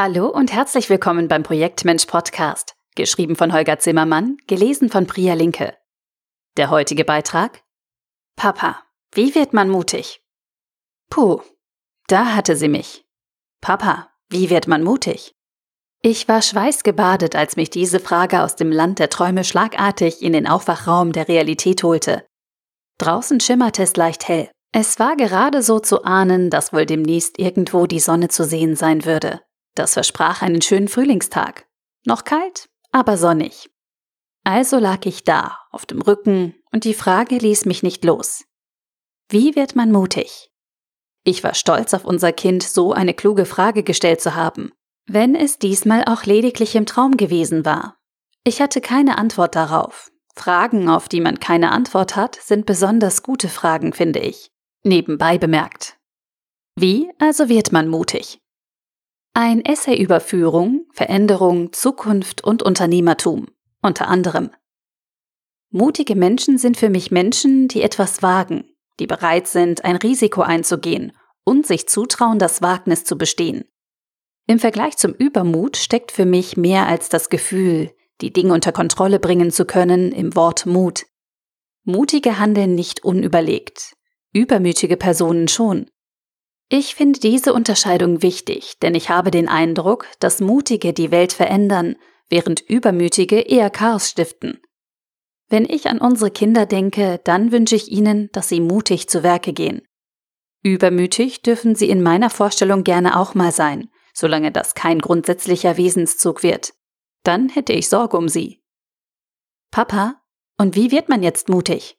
Hallo und herzlich willkommen beim Projektmensch Podcast, geschrieben von Holger Zimmermann, gelesen von Priya Linke. Der heutige Beitrag? Papa, wie wird man mutig? Puh, da hatte sie mich. Papa, wie wird man mutig? Ich war schweißgebadet, als mich diese Frage aus dem Land der Träume schlagartig in den Aufwachraum der Realität holte. Draußen schimmerte es leicht hell. Es war gerade so zu ahnen, dass wohl demnächst irgendwo die Sonne zu sehen sein würde. Das versprach einen schönen Frühlingstag. Noch kalt, aber sonnig. Also lag ich da, auf dem Rücken, und die Frage ließ mich nicht los. Wie wird man mutig? Ich war stolz auf unser Kind, so eine kluge Frage gestellt zu haben, wenn es diesmal auch lediglich im Traum gewesen war. Ich hatte keine Antwort darauf. Fragen, auf die man keine Antwort hat, sind besonders gute Fragen, finde ich. Nebenbei bemerkt. Wie also wird man mutig? Ein Essay über Führung, Veränderung, Zukunft und Unternehmertum, unter anderem. Mutige Menschen sind für mich Menschen, die etwas wagen, die bereit sind, ein Risiko einzugehen und sich zutrauen, das Wagnis zu bestehen. Im Vergleich zum Übermut steckt für mich mehr als das Gefühl, die Dinge unter Kontrolle bringen zu können, im Wort Mut. Mutige handeln nicht unüberlegt, übermütige Personen schon. Ich finde diese Unterscheidung wichtig, denn ich habe den Eindruck, dass Mutige die Welt verändern, während Übermütige eher Chaos stiften. Wenn ich an unsere Kinder denke, dann wünsche ich ihnen, dass sie mutig zu Werke gehen. Übermütig dürfen sie in meiner Vorstellung gerne auch mal sein, solange das kein grundsätzlicher Wesenszug wird. Dann hätte ich Sorge um sie. Papa, und wie wird man jetzt mutig?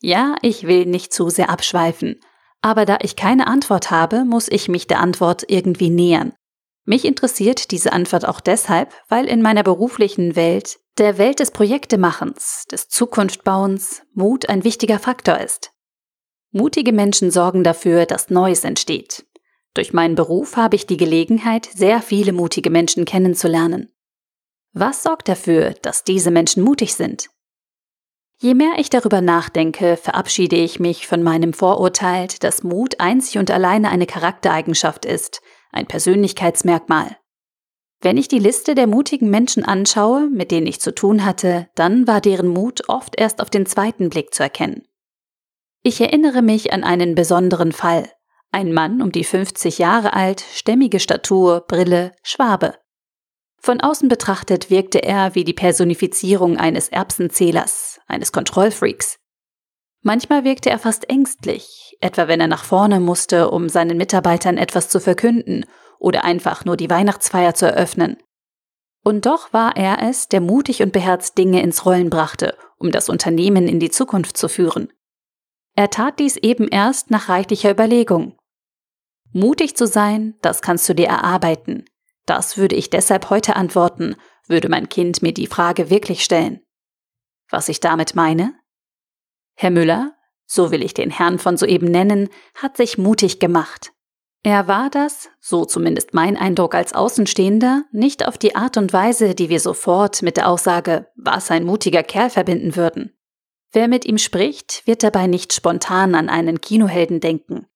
Ja, ich will nicht zu sehr abschweifen, aber da ich keine Antwort habe, muss ich mich der Antwort irgendwie nähern. Mich interessiert diese Antwort auch deshalb, weil in meiner beruflichen Welt, der Welt des Projektemachens, des Zukunftbauens, Mut ein wichtiger Faktor ist. Mutige Menschen sorgen dafür, dass Neues entsteht. Durch meinen Beruf habe ich die Gelegenheit, sehr viele mutige Menschen kennenzulernen. Was sorgt dafür, dass diese Menschen mutig sind? Je mehr ich darüber nachdenke, verabschiede ich mich von meinem Vorurteil, dass Mut einzig und alleine eine Charaktereigenschaft ist, ein Persönlichkeitsmerkmal. Wenn ich die Liste der mutigen Menschen anschaue, mit denen ich zu tun hatte, dann war deren Mut oft erst auf den zweiten Blick zu erkennen. Ich erinnere mich an einen besonderen Fall. Ein Mann um die 50 Jahre alt, stämmige Statur, Brille, Schwabe. Von außen betrachtet wirkte er wie die Personifizierung eines Erbsenzählers, eines Kontrollfreaks. Manchmal wirkte er fast ängstlich, etwa wenn er nach vorne musste, um seinen Mitarbeitern etwas zu verkünden oder einfach nur die Weihnachtsfeier zu eröffnen. Und doch war er es, der mutig und beherzt Dinge ins Rollen brachte, um das Unternehmen in die Zukunft zu führen. Er tat dies eben erst nach reichlicher Überlegung. Mutig zu sein, das kannst du dir erarbeiten, das würde ich deshalb heute antworten, würde mein Kind mir die Frage wirklich stellen. Was ich damit meine? Herr Müller, so will ich den Herrn von soeben nennen, hat sich mutig gemacht. Er war das, so zumindest mein Eindruck als Außenstehender, nicht auf die Art und Weise, die wir sofort mit der Aussage, was ein mutiger Kerl verbinden würden. Wer mit ihm spricht, wird dabei nicht spontan an einen Kinohelden denken.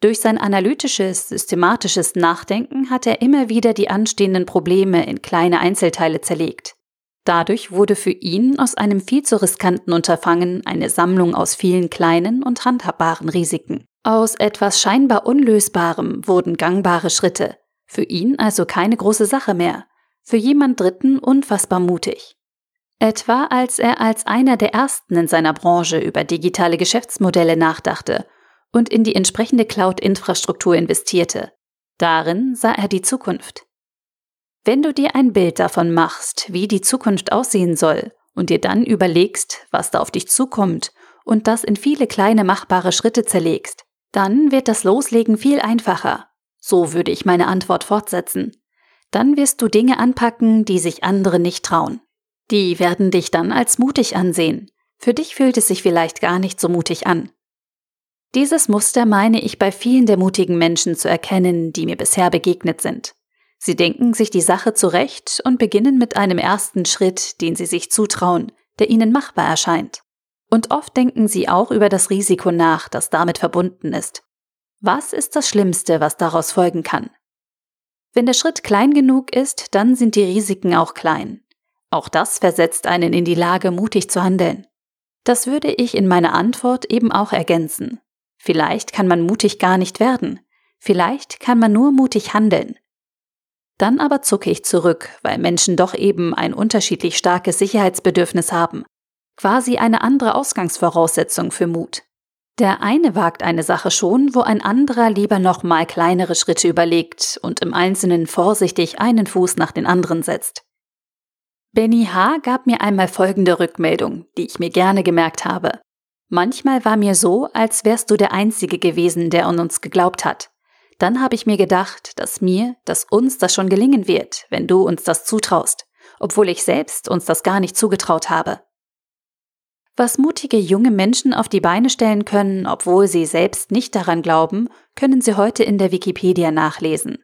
Durch sein analytisches, systematisches Nachdenken hat er immer wieder die anstehenden Probleme in kleine Einzelteile zerlegt. Dadurch wurde für ihn aus einem viel zu riskanten Unterfangen eine Sammlung aus vielen kleinen und handhabbaren Risiken. Aus etwas scheinbar Unlösbarem wurden gangbare Schritte. Für ihn also keine große Sache mehr. Für jemand Dritten unfassbar mutig. Etwa als er als einer der ersten in seiner Branche über digitale Geschäftsmodelle nachdachte und in die entsprechende Cloud-Infrastruktur investierte. Darin sah er die Zukunft. Wenn du dir ein Bild davon machst, wie die Zukunft aussehen soll, und dir dann überlegst, was da auf dich zukommt, und das in viele kleine machbare Schritte zerlegst, dann wird das Loslegen viel einfacher. So würde ich meine Antwort fortsetzen. Dann wirst du Dinge anpacken, die sich andere nicht trauen. Die werden dich dann als mutig ansehen. Für dich fühlt es sich vielleicht gar nicht so mutig an. Dieses Muster meine ich bei vielen der mutigen Menschen zu erkennen, die mir bisher begegnet sind. Sie denken sich die Sache zurecht und beginnen mit einem ersten Schritt, den sie sich zutrauen, der ihnen machbar erscheint. Und oft denken sie auch über das Risiko nach, das damit verbunden ist. Was ist das Schlimmste, was daraus folgen kann? Wenn der Schritt klein genug ist, dann sind die Risiken auch klein. Auch das versetzt einen in die Lage, mutig zu handeln. Das würde ich in meiner Antwort eben auch ergänzen. Vielleicht kann man mutig gar nicht werden. Vielleicht kann man nur mutig handeln. Dann aber zucke ich zurück, weil Menschen doch eben ein unterschiedlich starkes Sicherheitsbedürfnis haben. Quasi eine andere Ausgangsvoraussetzung für Mut. Der eine wagt eine Sache schon, wo ein anderer lieber noch mal kleinere Schritte überlegt und im Einzelnen vorsichtig einen Fuß nach den anderen setzt. Benny H. gab mir einmal folgende Rückmeldung, die ich mir gerne gemerkt habe. Manchmal war mir so, als wärst du der Einzige gewesen, der an uns geglaubt hat. Dann habe ich mir gedacht, dass mir, dass uns das schon gelingen wird, wenn du uns das zutraust, obwohl ich selbst uns das gar nicht zugetraut habe. Was mutige junge Menschen auf die Beine stellen können, obwohl sie selbst nicht daran glauben, können Sie heute in der Wikipedia nachlesen.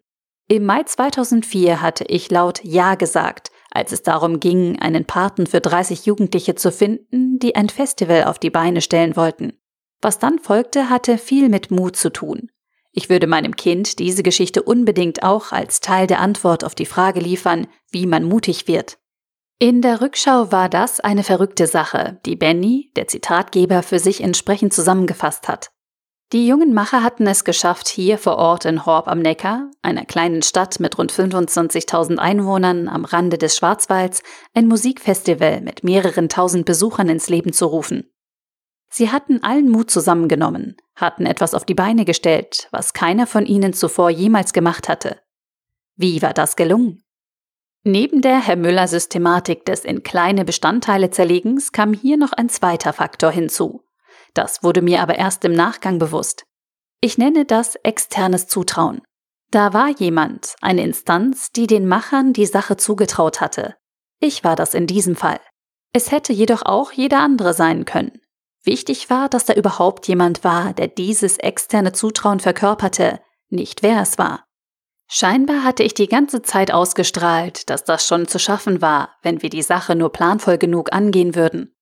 Im Mai 2004 hatte ich laut Ja gesagt, als es darum ging, einen Paten für 30 Jugendliche zu finden, die ein Festival auf die Beine stellen wollten. Was dann folgte, hatte viel mit Mut zu tun. Ich würde meinem Kind diese Geschichte unbedingt auch als Teil der Antwort auf die Frage liefern, wie man mutig wird. In der Rückschau war das eine verrückte Sache, die Benny, der Zitatgeber, für sich entsprechend zusammengefasst hat. Die jungen Macher hatten es geschafft, hier vor Ort in Horb am Neckar, einer kleinen Stadt mit rund 25.000 Einwohnern am Rande des Schwarzwalds, ein Musikfestival mit mehreren tausend Besuchern ins Leben zu rufen. Sie hatten allen Mut zusammengenommen, hatten etwas auf die Beine gestellt, was keiner von ihnen zuvor jemals gemacht hatte. Wie war das gelungen? Neben der Herr Müller Systematik des in kleine Bestandteile zerlegens kam hier noch ein zweiter Faktor hinzu. Das wurde mir aber erst im Nachgang bewusst. Ich nenne das externes Zutrauen. Da war jemand, eine Instanz, die den Machern die Sache zugetraut hatte. Ich war das in diesem Fall. Es hätte jedoch auch jeder andere sein können. Wichtig war, dass da überhaupt jemand war, der dieses externe Zutrauen verkörperte, nicht wer es war. Scheinbar hatte ich die ganze Zeit ausgestrahlt, dass das schon zu schaffen war, wenn wir die Sache nur planvoll genug angehen würden.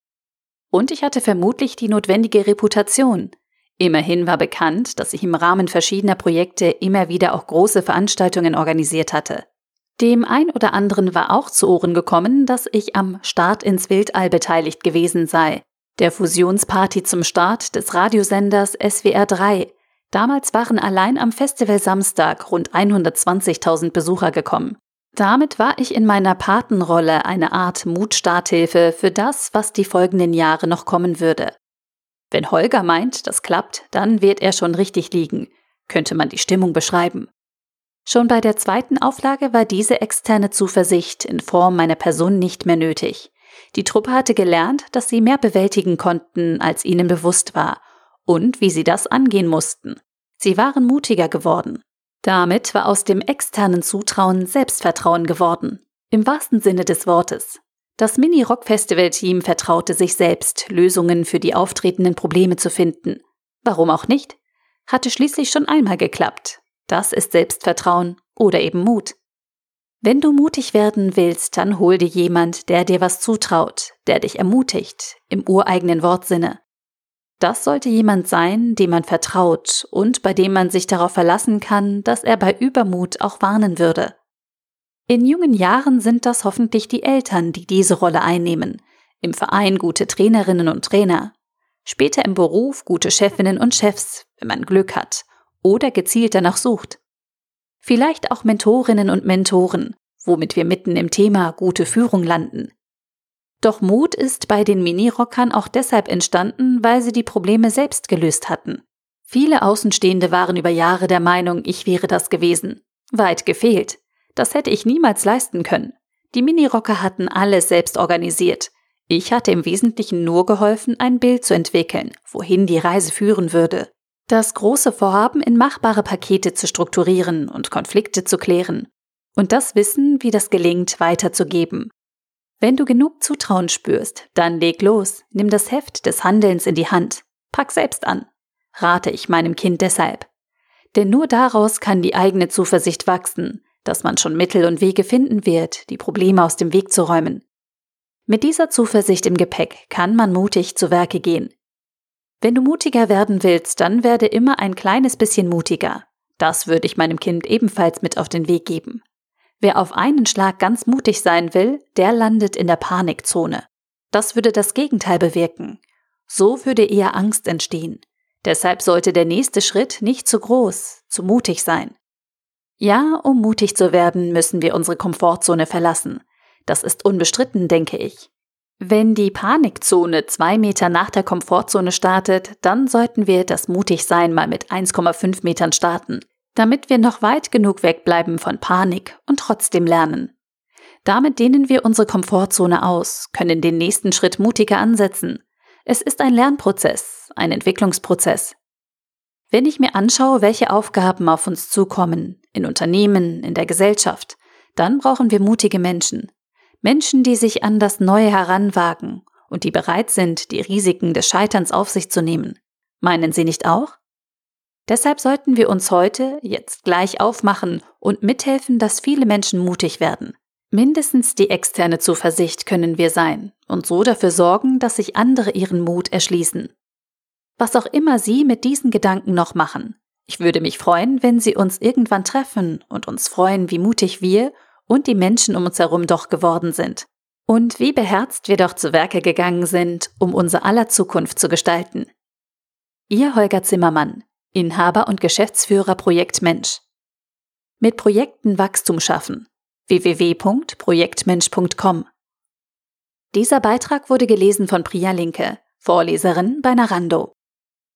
Und ich hatte vermutlich die notwendige Reputation. Immerhin war bekannt, dass ich im Rahmen verschiedener Projekte immer wieder auch große Veranstaltungen organisiert hatte. Dem ein oder anderen war auch zu Ohren gekommen, dass ich am Start ins Wildall beteiligt gewesen sei, der Fusionsparty zum Start des Radiosenders SWR 3. Damals waren allein am Festival Samstag rund 120.000 Besucher gekommen. Damit war ich in meiner Patenrolle eine Art Mutstarthilfe für das, was die folgenden Jahre noch kommen würde. Wenn Holger meint, das klappt, dann wird er schon richtig liegen, könnte man die Stimmung beschreiben. Schon bei der zweiten Auflage war diese externe Zuversicht in Form meiner Person nicht mehr nötig. Die Truppe hatte gelernt, dass sie mehr bewältigen konnten, als ihnen bewusst war, und wie sie das angehen mussten. Sie waren mutiger geworden. Damit war aus dem externen Zutrauen Selbstvertrauen geworden. Im wahrsten Sinne des Wortes. Das Mini-Rock-Festival-Team vertraute sich selbst, Lösungen für die auftretenden Probleme zu finden. Warum auch nicht? Hatte schließlich schon einmal geklappt. Das ist Selbstvertrauen oder eben Mut. Wenn du mutig werden willst, dann hol dir jemand, der dir was zutraut, der dich ermutigt, im ureigenen Wortsinne. Das sollte jemand sein, dem man vertraut und bei dem man sich darauf verlassen kann, dass er bei Übermut auch warnen würde. In jungen Jahren sind das hoffentlich die Eltern, die diese Rolle einnehmen, im Verein gute Trainerinnen und Trainer, später im Beruf gute Chefinnen und Chefs, wenn man Glück hat oder gezielt danach sucht. Vielleicht auch Mentorinnen und Mentoren, womit wir mitten im Thema gute Führung landen. Doch Mut ist bei den Mini-Rockern auch deshalb entstanden, weil sie die Probleme selbst gelöst hatten. Viele Außenstehende waren über Jahre der Meinung, ich wäre das gewesen. Weit gefehlt. Das hätte ich niemals leisten können. Die Mini-Rocker hatten alles selbst organisiert. Ich hatte im Wesentlichen nur geholfen, ein Bild zu entwickeln, wohin die Reise führen würde. Das große Vorhaben in machbare Pakete zu strukturieren und Konflikte zu klären. Und das Wissen, wie das gelingt, weiterzugeben. Wenn du genug Zutrauen spürst, dann leg los, nimm das Heft des Handelns in die Hand, pack selbst an, rate ich meinem Kind deshalb. Denn nur daraus kann die eigene Zuversicht wachsen, dass man schon Mittel und Wege finden wird, die Probleme aus dem Weg zu räumen. Mit dieser Zuversicht im Gepäck kann man mutig zu Werke gehen. Wenn du mutiger werden willst, dann werde immer ein kleines bisschen mutiger. Das würde ich meinem Kind ebenfalls mit auf den Weg geben. Wer auf einen Schlag ganz mutig sein will, der landet in der Panikzone. Das würde das Gegenteil bewirken. So würde eher Angst entstehen. Deshalb sollte der nächste Schritt nicht zu groß, zu mutig sein. Ja, um mutig zu werden, müssen wir unsere Komfortzone verlassen. Das ist unbestritten, denke ich. Wenn die Panikzone zwei Meter nach der Komfortzone startet, dann sollten wir das Mutigsein mal mit 1,5 Metern starten, damit wir noch weit genug wegbleiben von Panik und trotzdem lernen. Damit dehnen wir unsere Komfortzone aus, können den nächsten Schritt mutiger ansetzen. Es ist ein Lernprozess, ein Entwicklungsprozess. Wenn ich mir anschaue, welche Aufgaben auf uns zukommen, in Unternehmen, in der Gesellschaft, dann brauchen wir mutige Menschen. Menschen, die sich an das Neue heranwagen und die bereit sind, die Risiken des Scheiterns auf sich zu nehmen. Meinen Sie nicht auch? Deshalb sollten wir uns heute, jetzt gleich aufmachen und mithelfen, dass viele Menschen mutig werden. Mindestens die externe Zuversicht können wir sein und so dafür sorgen, dass sich andere ihren Mut erschließen. Was auch immer Sie mit diesen Gedanken noch machen. Ich würde mich freuen, wenn Sie uns irgendwann treffen und uns freuen, wie mutig wir und die Menschen um uns herum doch geworden sind. Und wie beherzt wir doch zu Werke gegangen sind, um unser aller Zukunft zu gestalten. Ihr Holger Zimmermann, Inhaber und Geschäftsführer Projekt Mensch. Mit Projekten Wachstum schaffen. www.projektmensch.com. Dieser Beitrag wurde gelesen von Priya Linke, Vorleserin bei Narando.